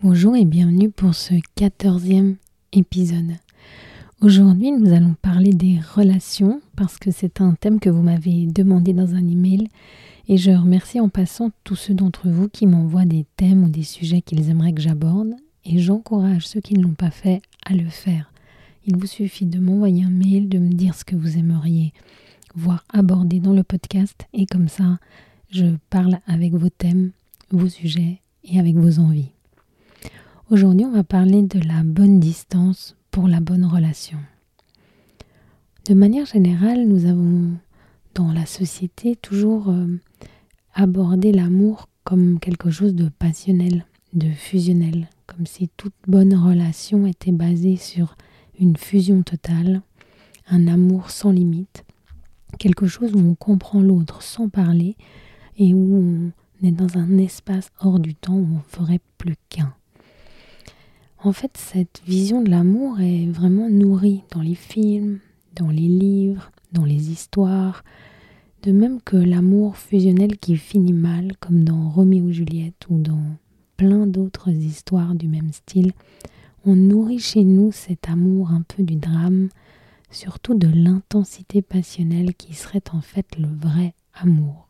Bonjour et bienvenue pour ce quatorzième épisode. Aujourd'hui, nous allons parler des relations parce que c'est un thème que vous m'avez demandé dans un email et je remercie en passant tous ceux d'entre vous qui m'envoient des thèmes ou des sujets qu'ils aimeraient que j'aborde et j'encourage ceux qui ne l'ont pas fait à le faire. Il vous suffit de m'envoyer un mail, de me dire ce que vous aimeriez voir abordé dans le podcast et comme ça, je parle avec vos thèmes, vos sujets et avec vos envies. Aujourd'hui, on va parler de la bonne distance pour la bonne relation. De manière générale, nous avons dans la société toujours euh, abordé l'amour comme quelque chose de passionnel, de fusionnel, comme si toute bonne relation était basée sur une fusion totale, un amour sans limite, quelque chose où on comprend l'autre sans parler et où on est dans un espace hors du temps où on ferait plus qu'un. En fait, cette vision de l'amour est vraiment nourrie dans les films, dans les livres, dans les histoires, de même que l'amour fusionnel qui finit mal, comme dans Roméo et Juliette ou dans plein d'autres histoires du même style, on nourrit chez nous cet amour un peu du drame, surtout de l'intensité passionnelle qui serait en fait le vrai amour.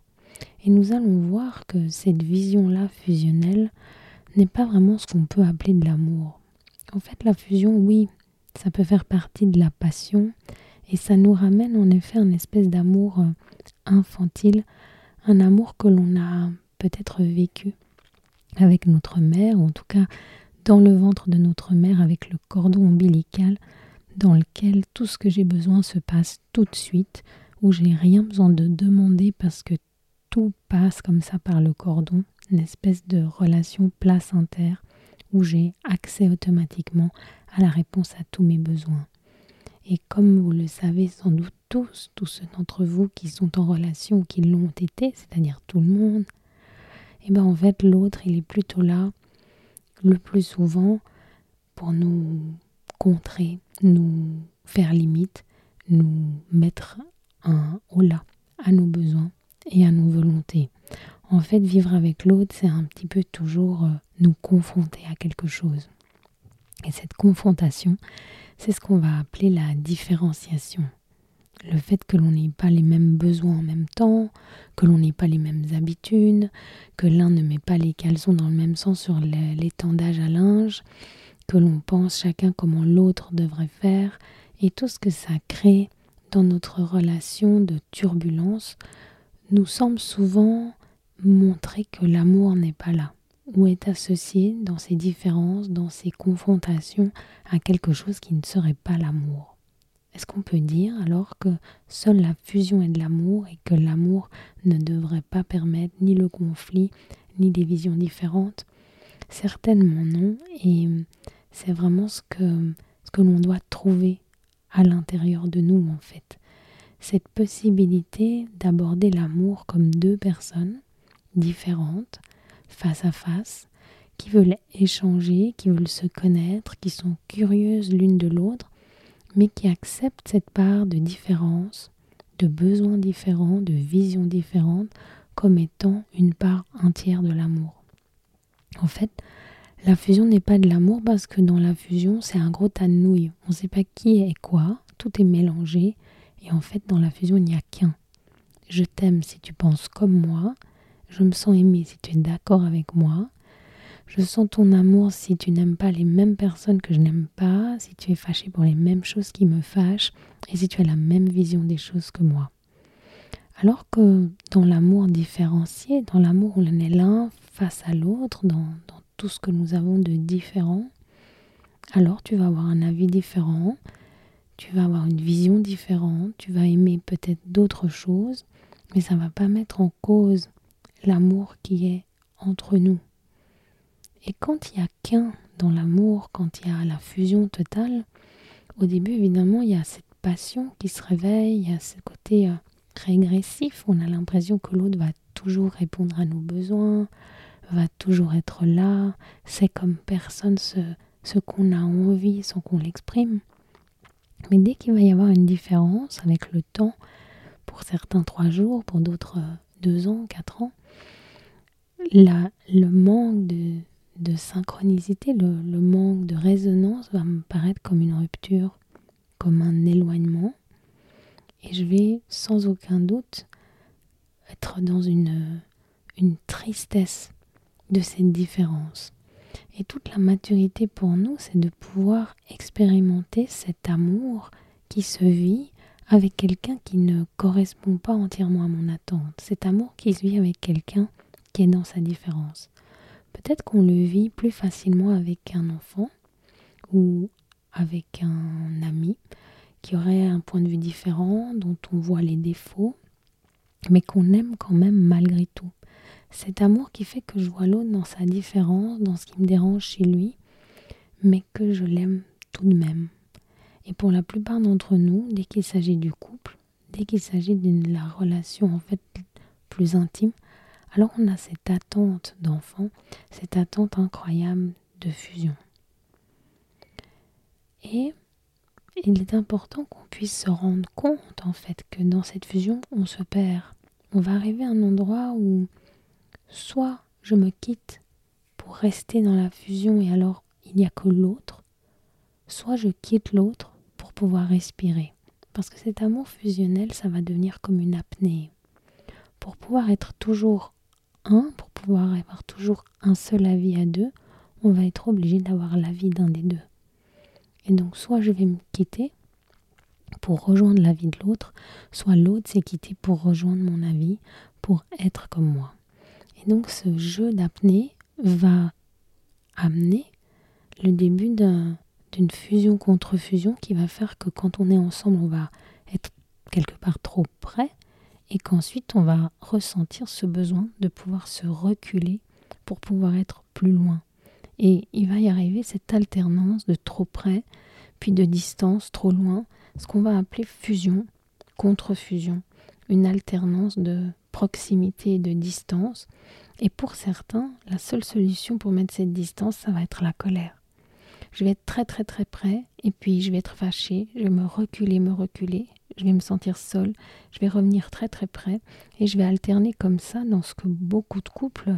Et nous allons voir que cette vision-là fusionnelle n'est pas vraiment ce qu'on peut appeler de l'amour. En fait, la fusion, oui, ça peut faire partie de la passion et ça nous ramène en effet un espèce d'amour euh, infantile, un amour que l'on a peut-être vécu avec notre mère, en tout cas dans le ventre de notre mère avec le cordon ombilical dans lequel tout ce que j'ai besoin se passe tout de suite, où j'ai rien besoin de demander parce que tout passe comme ça par le cordon, une espèce de relation place-inter où j'ai accès automatiquement à la réponse à tous mes besoins. Et comme vous le savez sans doute tous, tous ceux d'entre vous qui sont en relation qui l'ont été, c'est-à-dire tout le monde, et eh bien en fait l'autre il est plutôt là le plus souvent pour nous contrer, nous faire limite, nous mettre un là à nos besoins et à nos volontés. En fait, vivre avec l'autre, c'est un petit peu toujours euh, nous confronter à quelque chose. Et cette confrontation, c'est ce qu'on va appeler la différenciation. Le fait que l'on n'ait pas les mêmes besoins en même temps, que l'on n'ait pas les mêmes habitudes, que l'un ne met pas les caleçons dans le même sens sur l'étendage à linge, que l'on pense chacun comment l'autre devrait faire, et tout ce que ça crée dans notre relation de turbulence nous semble souvent montrer que l'amour n'est pas là ou est associé dans ces différences, dans ces confrontations à quelque chose qui ne serait pas l'amour. Est-ce qu'on peut dire alors que seule la fusion est de l'amour et que l'amour ne devrait pas permettre ni le conflit ni des visions différentes? Certainement non. Et c'est vraiment ce que, ce que l'on doit trouver à l'intérieur de nous en fait. Cette possibilité d'aborder l'amour comme deux personnes différentes face à face, qui veulent échanger, qui veulent se connaître, qui sont curieuses l'une de l'autre, mais qui acceptent cette part de différence, de besoins différents, de visions différentes, comme étant une part entière de l'amour. En fait, la fusion n'est pas de l'amour parce que dans la fusion, c'est un gros tas de nouilles. On ne sait pas qui est quoi, tout est mélangé, et en fait, dans la fusion, il n'y a qu'un. Je t'aime si tu penses comme moi, je me sens aimé si tu es d'accord avec moi. Je sens ton amour si tu n'aimes pas les mêmes personnes que je n'aime pas, si tu es fâché pour les mêmes choses qui me fâchent et si tu as la même vision des choses que moi. Alors que dans l'amour différencié, dans l'amour où l'on est l'un face à l'autre, dans, dans tout ce que nous avons de différent, alors tu vas avoir un avis différent, tu vas avoir une vision différente, tu vas aimer peut-être d'autres choses, mais ça ne va pas mettre en cause l'amour qui est entre nous. Et quand il n'y a qu'un dans l'amour, quand il y a la fusion totale, au début, évidemment, il y a cette passion qui se réveille, il y a ce côté euh, régressif, on a l'impression que l'autre va toujours répondre à nos besoins, va toujours être là, c'est comme personne ce, ce qu'on a envie sans qu'on l'exprime. Mais dès qu'il va y avoir une différence avec le temps, pour certains trois jours, pour d'autres euh, deux ans, quatre ans, la, le manque de, de synchronicité, le, le, manque de résonance va me paraître comme une rupture, comme un éloignement. Et je vais sans aucun doute être dans une, une tristesse de cette différence. Et toute la maturité pour nous, c'est de pouvoir expérimenter cet amour qui se vit avec quelqu'un qui ne correspond pas entièrement à mon attente. Cet amour qui se vit avec quelqu'un dans sa différence. Peut-être qu'on le vit plus facilement avec un enfant ou avec un ami qui aurait un point de vue différent, dont on voit les défauts, mais qu'on aime quand même malgré tout. Cet amour qui fait que je vois l'autre dans sa différence, dans ce qui me dérange chez lui, mais que je l'aime tout de même. Et pour la plupart d'entre nous, dès qu'il s'agit du couple, dès qu'il s'agit de la relation en fait plus intime, alors on a cette attente d'enfant, cette attente incroyable de fusion. Et il est important qu'on puisse se rendre compte en fait que dans cette fusion, on se perd. On va arriver à un endroit où soit je me quitte pour rester dans la fusion et alors il n'y a que l'autre, soit je quitte l'autre pour pouvoir respirer. Parce que cet amour fusionnel, ça va devenir comme une apnée. Pour pouvoir être toujours un, pour pouvoir avoir toujours un seul avis à deux, on va être obligé d'avoir l'avis d'un des deux. Et donc soit je vais me quitter pour rejoindre l'avis de l'autre, soit l'autre s'est quitté pour rejoindre mon avis, pour être comme moi. Et donc ce jeu d'apnée va amener le début d'une fusion contre fusion qui va faire que quand on est ensemble, on va être quelque part trop près et qu'ensuite on va ressentir ce besoin de pouvoir se reculer pour pouvoir être plus loin. Et il va y arriver cette alternance de trop près, puis de distance trop loin, ce qu'on va appeler fusion contre fusion, une alternance de proximité et de distance. Et pour certains, la seule solution pour mettre cette distance, ça va être la colère. Je vais être très très très près et puis je vais être fâché, je vais me reculer, me reculer, je vais me sentir seule, je vais revenir très très près et je vais alterner comme ça dans ce que beaucoup de couples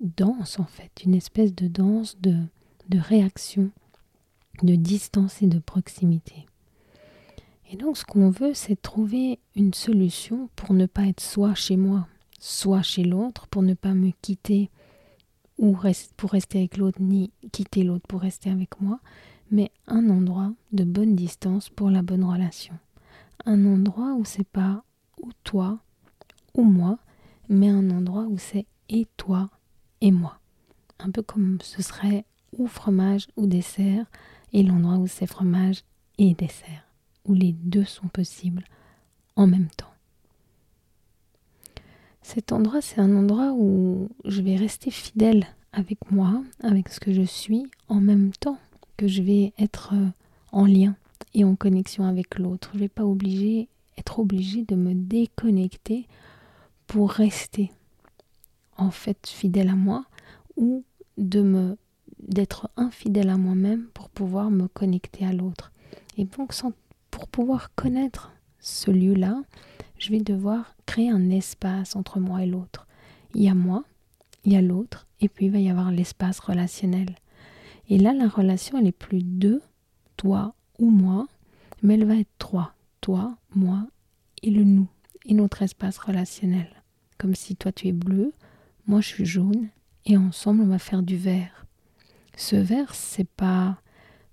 dansent en fait, une espèce de danse de, de réaction, de distance et de proximité. Et donc ce qu'on veut, c'est trouver une solution pour ne pas être soit chez moi, soit chez l'autre, pour ne pas me quitter ou pour rester avec l'autre, ni quitter l'autre pour rester avec moi, mais un endroit de bonne distance pour la bonne relation. Un endroit où c'est pas ou toi ou moi, mais un endroit où c'est et toi et moi. Un peu comme ce serait ou fromage ou dessert, et l'endroit où c'est fromage et dessert où les deux sont possibles en même temps. Cet endroit, c'est un endroit où je vais rester fidèle avec moi, avec ce que je suis, en même temps que je vais être euh, en lien et en connexion avec l'autre. Je ne vais pas obliger, être obligé de me déconnecter pour rester en fait fidèle à moi ou de me d'être infidèle à moi-même pour pouvoir me connecter à l'autre. Et donc pour pouvoir connaître ce lieu-là, je vais devoir créer un espace entre moi et l'autre. Il y a moi, il y a l'autre, et puis il va y avoir l'espace relationnel. Et là, la relation, elle est plus deux, toi ou moi, mais elle va être trois, toi, moi et le nous, et notre espace relationnel. Comme si toi tu es bleu, moi je suis jaune, et ensemble on va faire du vert. Ce vert, c'est pas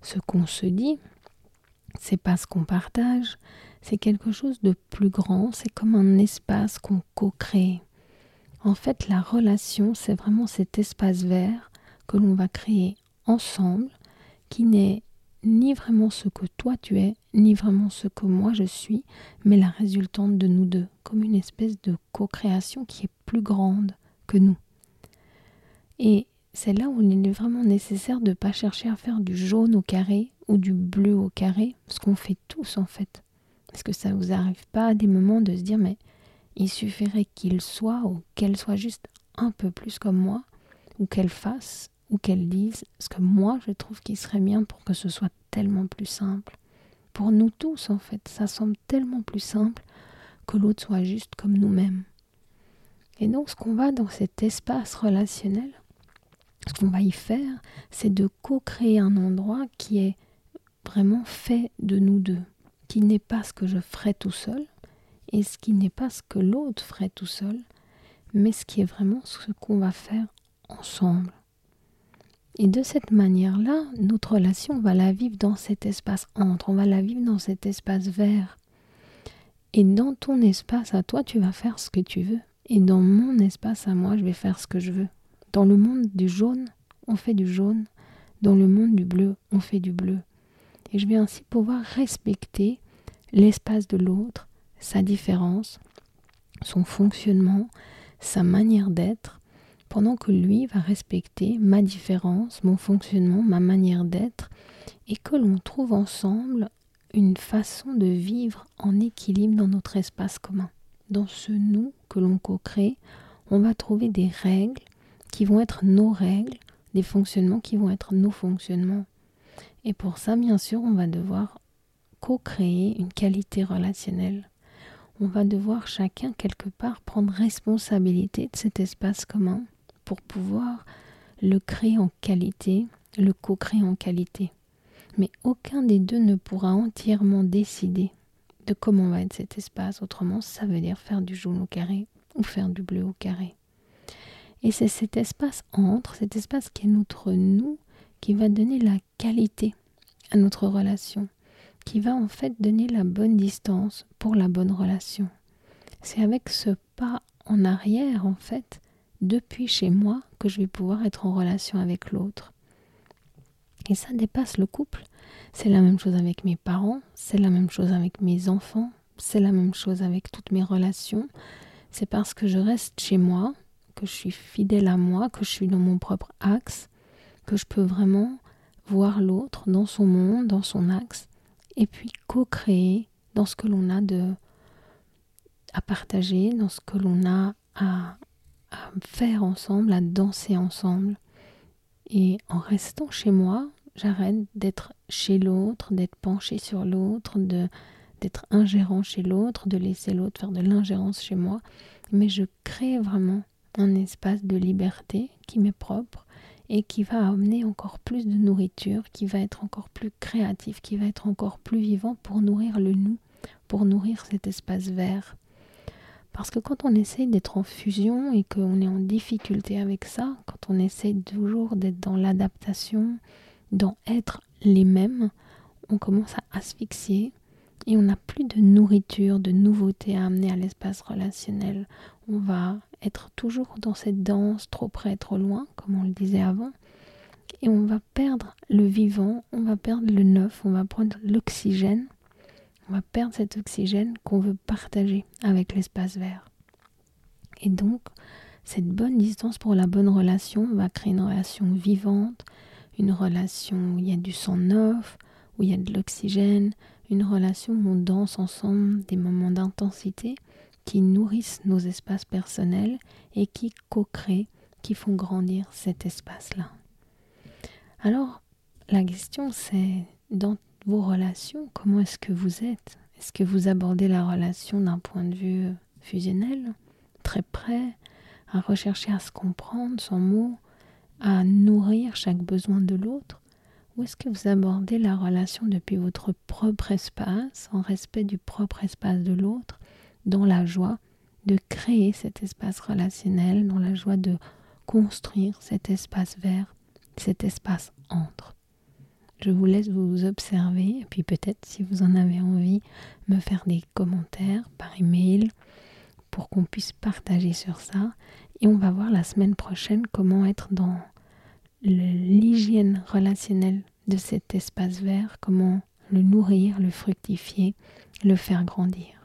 ce qu'on se dit, c'est pas ce qu'on partage, c'est quelque chose de plus grand, c'est comme un espace qu'on co-crée. En fait, la relation, c'est vraiment cet espace vert que l'on va créer ensemble, qui n'est ni vraiment ce que toi tu es, ni vraiment ce que moi je suis, mais la résultante de nous deux, comme une espèce de co-création qui est plus grande que nous. Et c'est là où il est vraiment nécessaire de ne pas chercher à faire du jaune au carré ou du bleu au carré, ce qu'on fait tous en fait. Est-ce que ça vous arrive pas à des moments de se dire mais il suffirait qu'il soit ou qu'elle soit juste un peu plus comme moi, ou qu'elle fasse ou qu'elle dise ce que moi je trouve qu'il serait bien pour que ce soit tellement plus simple? Pour nous tous en fait, ça semble tellement plus simple que l'autre soit juste comme nous-mêmes. Et donc ce qu'on va dans cet espace relationnel, ce qu'on va y faire, c'est de co-créer un endroit qui est vraiment fait de nous deux, qui n'est pas ce que je ferais tout seul, et ce qui n'est pas ce que l'autre ferait tout seul, mais ce qui est vraiment ce qu'on va faire ensemble. Et de cette manière-là, notre relation, on va la vivre dans cet espace entre, on va la vivre dans cet espace vert. Et dans ton espace à toi, tu vas faire ce que tu veux. Et dans mon espace à moi, je vais faire ce que je veux. Dans le monde du jaune, on fait du jaune. Dans le monde du bleu, on fait du bleu. Et je vais ainsi pouvoir respecter l'espace de l'autre, sa différence, son fonctionnement, sa manière d'être, pendant que lui va respecter ma différence, mon fonctionnement, ma manière d'être, et que l'on trouve ensemble une façon de vivre en équilibre dans notre espace commun. Dans ce nous que l'on co-crée, on va trouver des règles qui vont être nos règles, des fonctionnements qui vont être nos fonctionnements. Et pour ça, bien sûr, on va devoir co-créer une qualité relationnelle. On va devoir chacun quelque part prendre responsabilité de cet espace commun pour pouvoir le créer en qualité, le co-créer en qualité. Mais aucun des deux ne pourra entièrement décider de comment va être cet espace. Autrement, ça veut dire faire du jaune au carré ou faire du bleu au carré. Et c'est cet espace entre, cet espace qui est notre nous, qui va donner la qualité à notre relation, qui va en fait donner la bonne distance pour la bonne relation. C'est avec ce pas en arrière, en fait, depuis chez moi, que je vais pouvoir être en relation avec l'autre. Et ça dépasse le couple. C'est la même chose avec mes parents, c'est la même chose avec mes enfants, c'est la même chose avec toutes mes relations. C'est parce que je reste chez moi, que je suis fidèle à moi, que je suis dans mon propre axe, que je peux vraiment voir l'autre dans son monde, dans son axe, et puis co-créer dans ce que l'on a de à partager, dans ce que l'on a à, faire ensemble, à danser ensemble. Et en restant chez moi, j'arrête d'être chez l'autre, d'être penché sur l'autre, d'être ingérant chez l'autre, de laisser l'autre faire de l'ingérence chez moi, mais je crée vraiment un espace de liberté qui m'est propre et qui va amener encore plus de nourriture, qui va être encore plus créatif, qui va être encore plus vivant pour nourrir le nous, pour nourrir cet espace vert. Parce que quand on essaye d'être en fusion et qu'on est en difficulté avec ça, quand on essaye toujours d'être dans l'adaptation, dans être les mêmes, on commence à asphyxier et on n'a plus de nourriture, de nouveauté à amener à l'espace relationnel. On va être toujours dans cette danse, trop près, trop loin, comme on le disait avant, et on va perdre le vivant, on va perdre le neuf, on va prendre l'oxygène. On va perdre cet oxygène qu'on veut partager avec l'espace vert. Et donc, cette bonne distance pour la bonne relation va créer une relation vivante, une relation où il y a du sang neuf, où il y a de l'oxygène, une relation où on danse ensemble des moments d'intensité qui nourrissent nos espaces personnels et qui co-créent, qui font grandir cet espace-là. Alors, la question c'est dans vos relations, comment est-ce que vous êtes? Est-ce que vous abordez la relation d'un point de vue fusionnel, très près, à rechercher à se comprendre sans mots, à nourrir chaque besoin de l'autre? Ou est-ce que vous abordez la relation depuis votre propre espace, en respect du propre espace de l'autre, dans la joie de créer cet espace relationnel, dans la joie de construire cet espace vert, cet espace entre je vous laisse vous observer et puis peut-être si vous en avez envie, me faire des commentaires par email pour qu'on puisse partager sur ça. Et on va voir la semaine prochaine comment être dans l'hygiène relationnelle de cet espace vert, comment le nourrir, le fructifier, le faire grandir.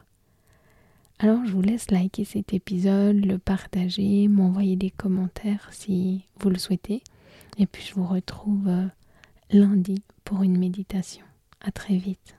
Alors je vous laisse liker cet épisode, le partager, m'envoyer des commentaires si vous le souhaitez. Et puis je vous retrouve lundi pour une méditation. À très vite.